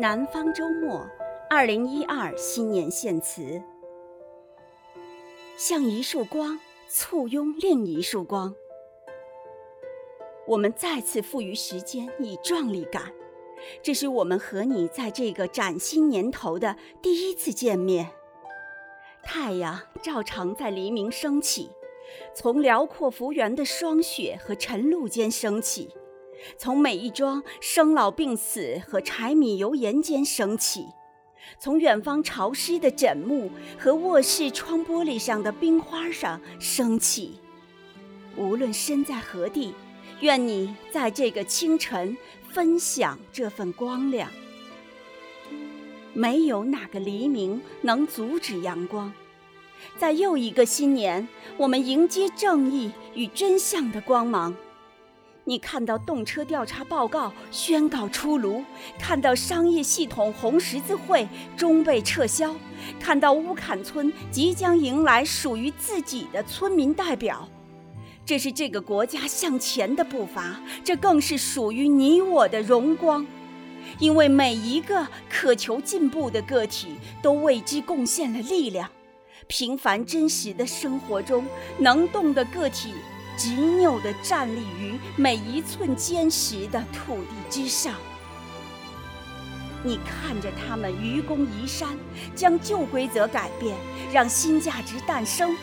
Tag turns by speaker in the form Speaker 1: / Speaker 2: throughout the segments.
Speaker 1: 南方周末，二零一二新年献词。像一束光，簇拥另一束光。我们再次赋予时间以壮丽感，这是我们和你在这个崭新年头的第一次见面。太阳照常在黎明升起，从辽阔幅员的霜雪和晨露间升起。从每一桩生老病死和柴米油盐间升起，从远方潮湿的枕木和卧室窗玻璃上的冰花上升起。无论身在何地，愿你在这个清晨分享这份光亮。没有哪个黎明能阻止阳光，在又一个新年，我们迎接正义与真相的光芒。你看到动车调查报告宣告出炉，看到商业系统红十字会终被撤销，看到乌坎村即将迎来属于自己的村民代表，这是这个国家向前的步伐，这更是属于你我的荣光，因为每一个渴求进步的个体都为之贡献了力量。平凡真实的生活中，能动的个体。执拗地站立于每一寸坚实的土地之上，你看着他们愚公移山，将旧规则改变，让新价值诞生，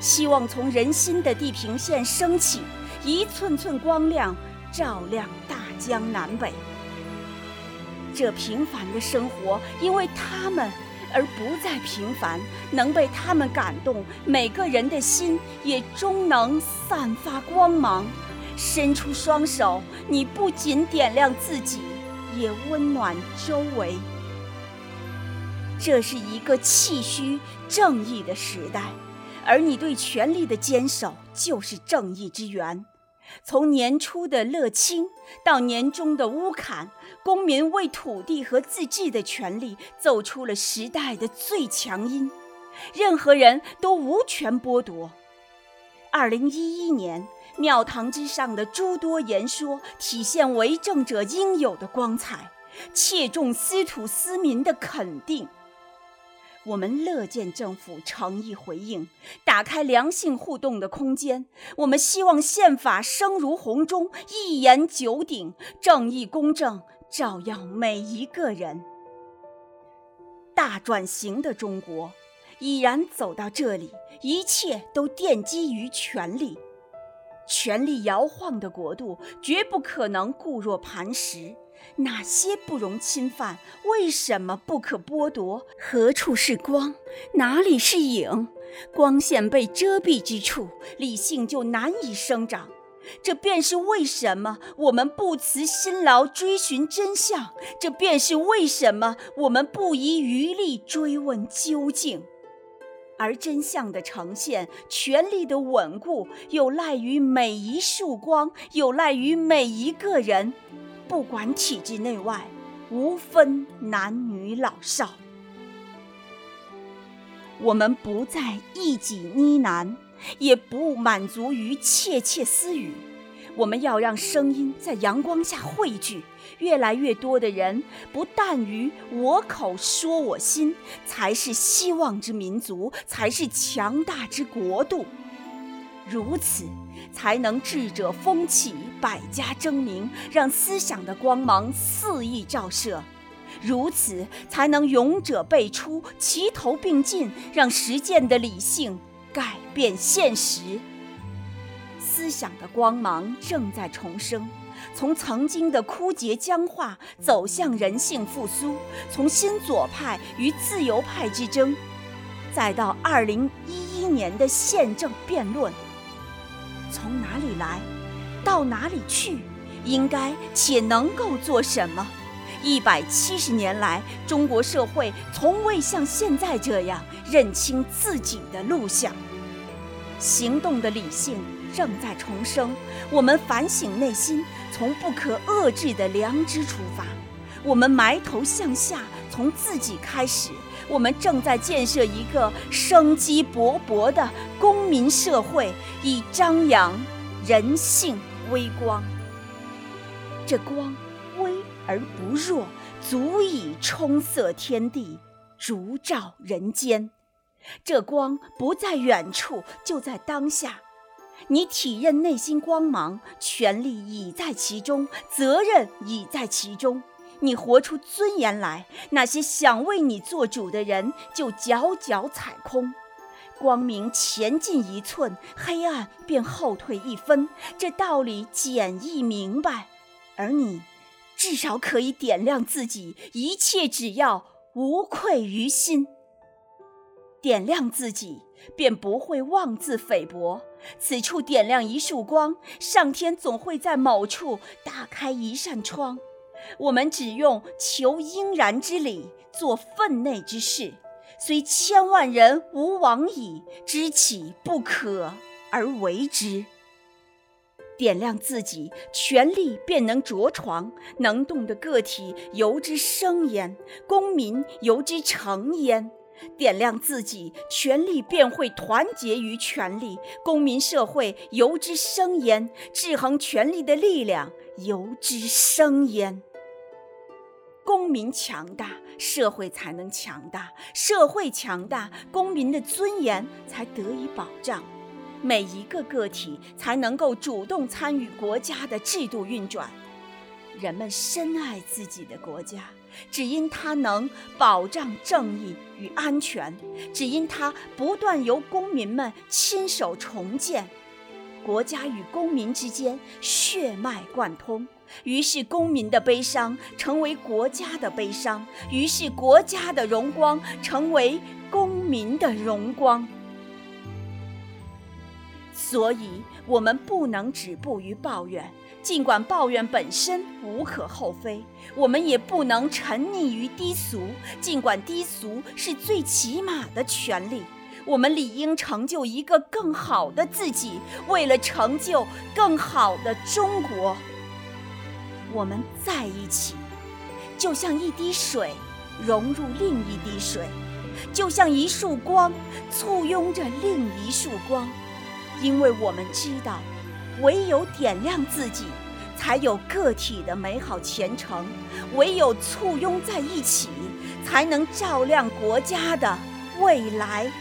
Speaker 1: 希望从人心的地平线升起，一寸寸光亮照亮大江南北。这平凡的生活，因为他们。而不再平凡，能被他们感动，每个人的心也终能散发光芒。伸出双手，你不仅点亮自己，也温暖周围。这是一个气虚正义的时代，而你对权力的坚守，就是正义之源。从年初的乐清到年终的乌坎，公民为土地和自治的权利奏出了时代的最强音，任何人都无权剥夺。二零一一年，庙堂之上的诸多言说，体现为政者应有的光彩，切中司土司民的肯定。我们乐见政府诚意回应，打开良性互动的空间。我们希望宪法声如洪钟，一言九鼎，正义公正照耀每一个人。大转型的中国已然走到这里，一切都奠基于权力。权力摇晃的国度，绝不可能固若磐石。哪些不容侵犯？为什么不可剥夺？何处是光？哪里是影？光线被遮蔽之处，理性就难以生长。这便是为什么我们不辞辛劳追寻真相。这便是为什么我们不遗余力追问究竟。而真相的呈现，权力的稳固，有赖于每一束光，有赖于每一个人。不管体制内外，无分男女老少，我们不再一己呢喃，也不满足于窃窃私语。我们要让声音在阳光下汇聚，越来越多的人不但于我口说我心，才是希望之民族，才是强大之国度。如此，才能智者风起，百家争鸣，让思想的光芒肆意照射；如此，才能勇者辈出，齐头并进，让实践的理性改变现实。思想的光芒正在重生，从曾经的枯竭僵化走向人性复苏，从新左派与自由派之争，再到二零一一年的宪政辩论。从哪里来，到哪里去，应该且能够做什么？一百七十年来，中国社会从未像现在这样认清自己的路向。行动的理性正在重生。我们反省内心，从不可遏制的良知出发。我们埋头向下，从自己开始。我们正在建设一个生机勃勃的公民社会，以张扬人性微光。这光微而不弱，足以充塞天地，烛照人间。这光不在远处，就在当下。你体认内心光芒，权力已在其中，责任已在其中。你活出尊严来，那些想为你做主的人就脚脚踩空。光明前进一寸，黑暗便后退一分。这道理简易明白，而你至少可以点亮自己，一切只要无愧于心。点亮自己，便不会妄自菲薄。此处点亮一束光，上天总会在某处打开一扇窗。我们只用求应然之理，做分内之事。虽千万人无往矣，知其不可而为之。点亮自己，权力便能着床，能动的个体由之生焉，公民由之成焉。点亮自己，权力便会团结于权力，公民社会由之生焉，制衡权力的力量由之生焉。公民强大，社会才能强大；社会强大，公民的尊严才得以保障，每一个个体才能够主动参与国家的制度运转。人们深爱自己的国家，只因它能保障正义与安全，只因它不断由公民们亲手重建。国家与公民之间血脉贯通。于是，公民的悲伤成为国家的悲伤；于是，国家的荣光成为公民的荣光。所以，我们不能止步于抱怨，尽管抱怨本身无可厚非；我们也不能沉溺于低俗，尽管低俗是最起码的权利。我们理应成就一个更好的自己，为了成就更好的中国。我们在一起，就像一滴水融入另一滴水，就像一束光簇拥着另一束光。因为我们知道，唯有点亮自己，才有个体的美好前程；唯有簇拥在一起，才能照亮国家的未来。